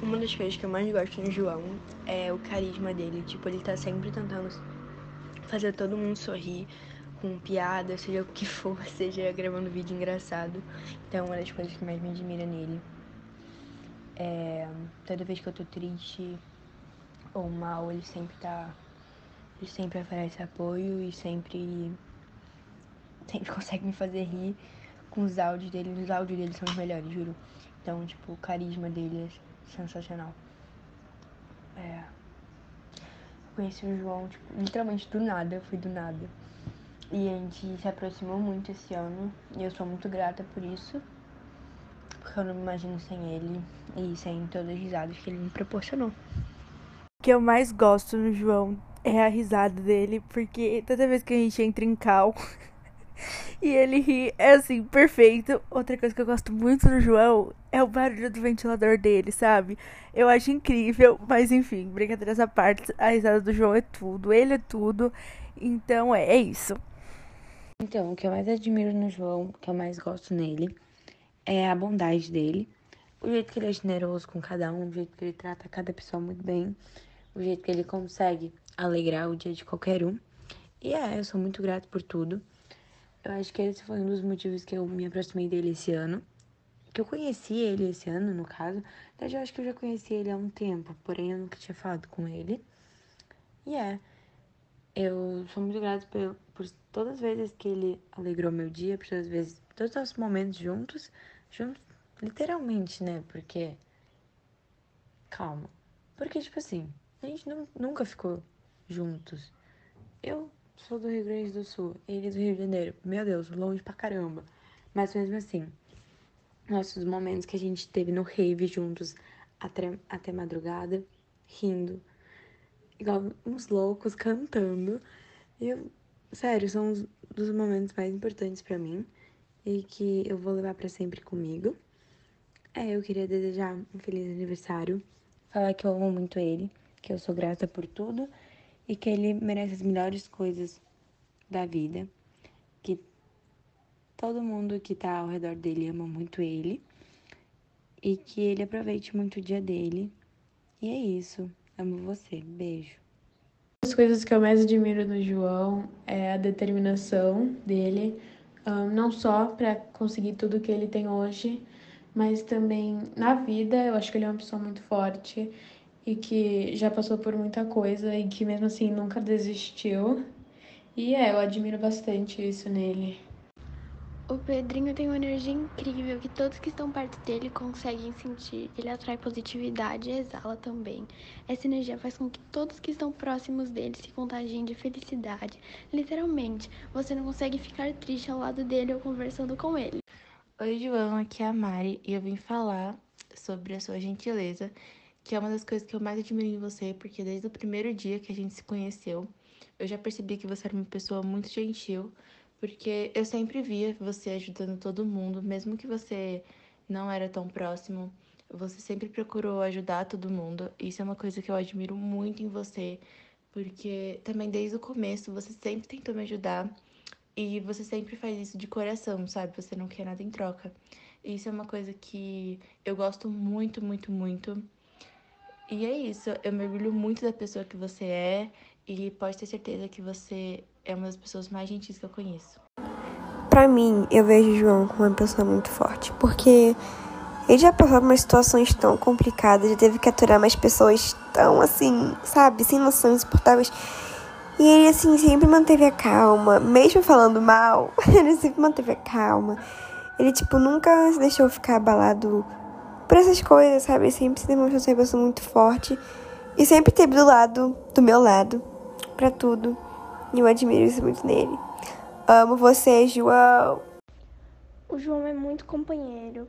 Uma das coisas que eu mais gosto no João é o carisma dele. Tipo, ele tá sempre tentando fazer todo mundo sorrir com piada, seja o que for, seja gravando vídeo engraçado. Então, uma das coisas que mais me admira nele é toda vez que eu tô triste ou mal, ele sempre tá. Ele sempre oferece apoio e sempre. Sempre consegue me fazer rir com os áudios dele. Os áudios dele são os melhores, juro. Então, tipo, o carisma dele é sensacional. É. Eu conheci o João, tipo, literalmente do nada, foi do nada. E a gente se aproximou muito esse ano e eu sou muito grata por isso. Porque eu não me imagino sem ele e sem todas as risadas que ele me proporcionou. O que eu mais gosto no João é a risada dele, porque toda vez que a gente entra em cal e ele ri, é assim, perfeito. Outra coisa que eu gosto muito do João é o barulho do ventilador dele, sabe? Eu acho incrível, mas enfim, brincadeira à parte, a risada do João é tudo, ele é tudo. Então é, é isso. Então, o que eu mais admiro no João, o que eu mais gosto nele, é a bondade dele. O jeito que ele é generoso com cada um, o jeito que ele trata cada pessoa muito bem, o jeito que ele consegue alegrar o dia de qualquer um. E é, eu sou muito grato por tudo. Eu acho que esse foi um dos motivos que eu me aproximei dele esse ano. Que eu conheci ele esse ano, no caso. Mas eu acho que eu já conheci ele há um tempo, porém eu nunca tinha falado com ele. E é. Eu sou muito grata por, por todas as vezes que ele alegrou meu dia, por todas as vezes, todos os momentos juntos, juntos, literalmente, né? Porque. Calma. Porque, tipo assim, a gente nunca ficou juntos. Eu sou do Rio Grande do Sul, ele do Rio de Janeiro. Meu Deus, longe pra caramba. Mas mesmo assim, nossos momentos que a gente teve no rave juntos até, até madrugada, rindo, igual uns loucos cantando. Eu, sério, são os dos momentos mais importantes para mim e que eu vou levar para sempre comigo. É, eu queria desejar um feliz aniversário, falar que eu amo muito ele, que eu sou grata por tudo e que ele merece as melhores coisas da vida, que todo mundo que tá ao redor dele ama muito ele e que ele aproveite muito o dia dele. E é isso. Amo você. Beijo. As coisas que eu mais admiro no João é a determinação dele, um, não só para conseguir tudo que ele tem hoje, mas também na vida. Eu acho que ele é uma pessoa muito forte e que já passou por muita coisa e que mesmo assim nunca desistiu. E é, eu admiro bastante isso nele. O Pedrinho tem uma energia incrível que todos que estão perto dele conseguem sentir. Ele atrai positividade e exala também. Essa energia faz com que todos que estão próximos dele se contagiem de felicidade. Literalmente, você não consegue ficar triste ao lado dele ou conversando com ele. Oi, João, aqui é a Mari e eu vim falar sobre a sua gentileza que é uma das coisas que eu mais admiro em você, porque desde o primeiro dia que a gente se conheceu, eu já percebi que você era uma pessoa muito gentil, porque eu sempre via você ajudando todo mundo, mesmo que você não era tão próximo, você sempre procurou ajudar todo mundo. Isso é uma coisa que eu admiro muito em você, porque também desde o começo você sempre tentou me ajudar e você sempre faz isso de coração, sabe? Você não quer nada em troca. Isso é uma coisa que eu gosto muito, muito, muito. E é isso, eu mergulho muito da pessoa que você é e pode ter certeza que você é uma das pessoas mais gentis que eu conheço. Para mim, eu vejo o João como uma pessoa muito forte, porque ele já passou por umas situações tão complicadas, já teve que aturar mais pessoas tão assim, sabe, sem noção, insuportáveis. E ele, assim, sempre manteve a calma, mesmo falando mal, ele sempre manteve a calma. Ele, tipo, nunca se deixou ficar abalado por essas coisas, sabe? Sempre se demonstrou ser uma pessoa muito forte e sempre teve do lado, do meu lado, para tudo. E eu admiro isso muito nele. Amo você, João. O João é muito companheiro.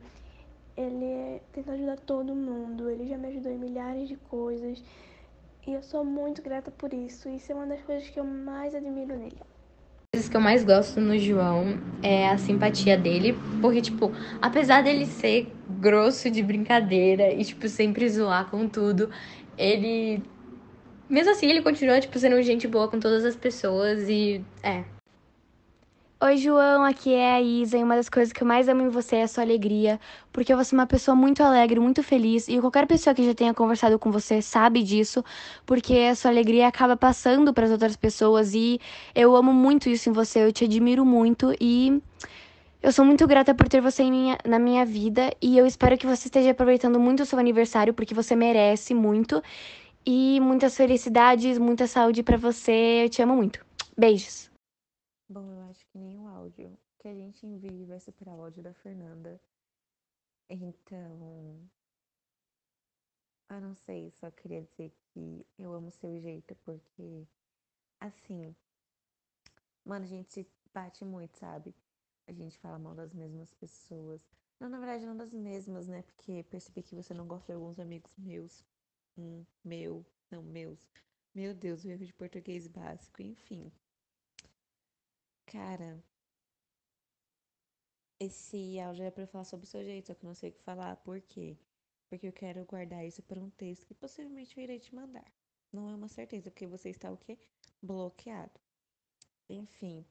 Ele tenta ajudar todo mundo. Ele já me ajudou em milhares de coisas. E eu sou muito grata por isso. Isso é uma das coisas que eu mais admiro nele coisas que eu mais gosto no João é a simpatia dele, porque, tipo, apesar dele ser grosso de brincadeira e, tipo, sempre zoar com tudo, ele. Mesmo assim, ele continua, tipo, sendo gente boa com todas as pessoas e. É. Oi, João, aqui é a Isa e uma das coisas que eu mais amo em você é a sua alegria, porque você é uma pessoa muito alegre, muito feliz e qualquer pessoa que já tenha conversado com você sabe disso, porque a sua alegria acaba passando para as outras pessoas e eu amo muito isso em você, eu te admiro muito e eu sou muito grata por ter você minha, na minha vida e eu espero que você esteja aproveitando muito o seu aniversário, porque você merece muito e muitas felicidades, muita saúde para você, eu te amo muito. Beijos. Bom, eu acho que nenhum áudio que a gente envie vai superar o áudio da Fernanda. Então. Eu não sei, só queria dizer que eu amo seu jeito, porque. Assim. Mano, a gente se bate muito, sabe? A gente fala mal das mesmas pessoas. Não, na verdade, não das mesmas, né? Porque percebi que você não gosta de alguns amigos meus. Hum, meu. Não, meus. Meu Deus, o erro de português básico. Enfim. Cara, esse áudio é pra eu falar sobre o seu jeito, só que eu não sei o que falar. Por quê? Porque eu quero guardar isso para um texto que possivelmente eu irei te mandar. Não é uma certeza, porque você está o quê? Bloqueado. Enfim.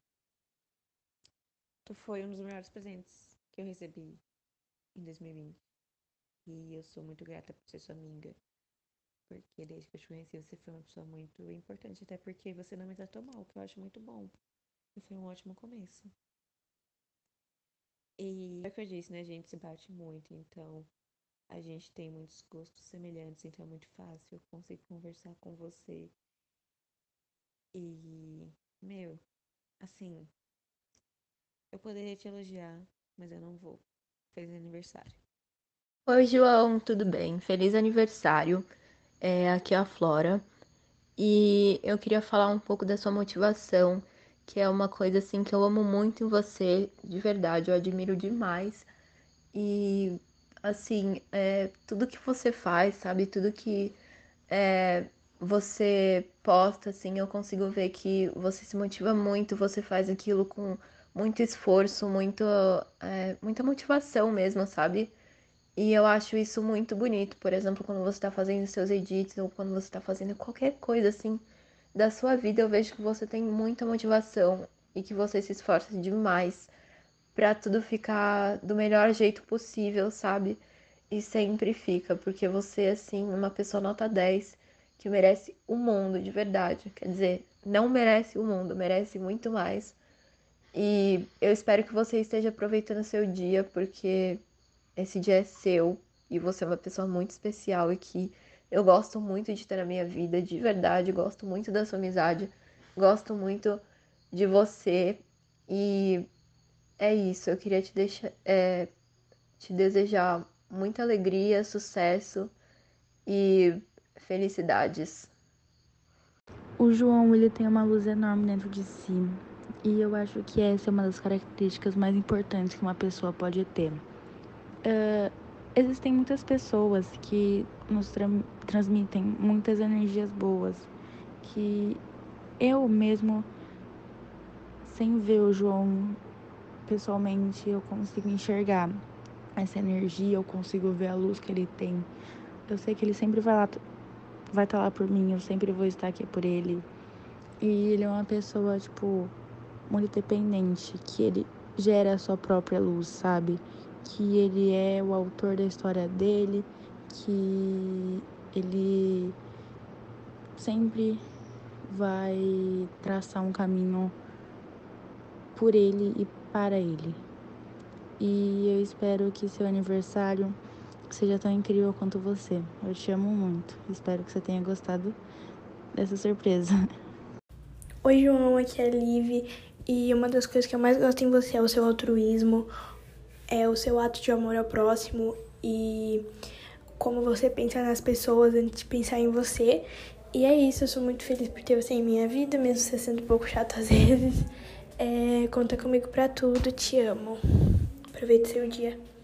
Tu foi um dos melhores presentes que eu recebi em 2020. E eu sou muito grata por ser sua amiga. Porque desde que eu te conheci, você foi uma pessoa muito importante. Até porque você não me tratou mal, que eu acho muito bom. E foi um ótimo começo. E é o que eu disse, né? A gente se bate muito, então a gente tem muitos gostos semelhantes, então é muito fácil. Eu consigo conversar com você. E, meu, assim, eu poderia te elogiar, mas eu não vou. Feliz aniversário. Oi, João, tudo bem? Feliz aniversário. É, aqui é a Flora. E eu queria falar um pouco da sua motivação que é uma coisa assim que eu amo muito em você, de verdade, eu admiro demais. E assim, é, tudo que você faz, sabe? Tudo que é, você posta, assim, eu consigo ver que você se motiva muito, você faz aquilo com muito esforço, muito, é, muita motivação mesmo, sabe? E eu acho isso muito bonito, por exemplo, quando você está fazendo seus edits ou quando você está fazendo qualquer coisa assim da sua vida, eu vejo que você tem muita motivação e que você se esforça demais para tudo ficar do melhor jeito possível, sabe? E sempre fica, porque você, assim, uma pessoa nota 10 que merece o mundo de verdade. Quer dizer, não merece o mundo, merece muito mais. E eu espero que você esteja aproveitando seu dia, porque esse dia é seu e você é uma pessoa muito especial e que eu gosto muito de ter na minha vida, de verdade, gosto muito da sua amizade, gosto muito de você e é isso. Eu queria te deixar, é, te desejar muita alegria, sucesso e felicidades. O João, ele tem uma luz enorme dentro de si. E eu acho que essa é uma das características mais importantes que uma pessoa pode ter. Uh, existem muitas pessoas que nos tra transmitem muitas energias boas que eu mesmo sem ver o João pessoalmente eu consigo enxergar essa energia, eu consigo ver a luz que ele tem. Eu sei que ele sempre vai lá vai estar tá lá por mim, eu sempre vou estar aqui por ele. E ele é uma pessoa tipo muito dependente, que ele gera a sua própria luz, sabe? Que ele é o autor da história dele, que ele sempre vai traçar um caminho por ele e para ele. E eu espero que seu aniversário seja tão incrível quanto você. Eu te amo muito. Espero que você tenha gostado dessa surpresa. Oi, João, aqui é a Liv. E uma das coisas que eu mais gosto em você é o seu altruísmo, é o seu ato de amor ao próximo e como você pensa nas pessoas antes de pensar em você. E é isso, eu sou muito feliz por ter você em minha vida, mesmo você sendo um pouco chato às vezes. É, conta comigo pra tudo, te amo. Aproveite seu dia.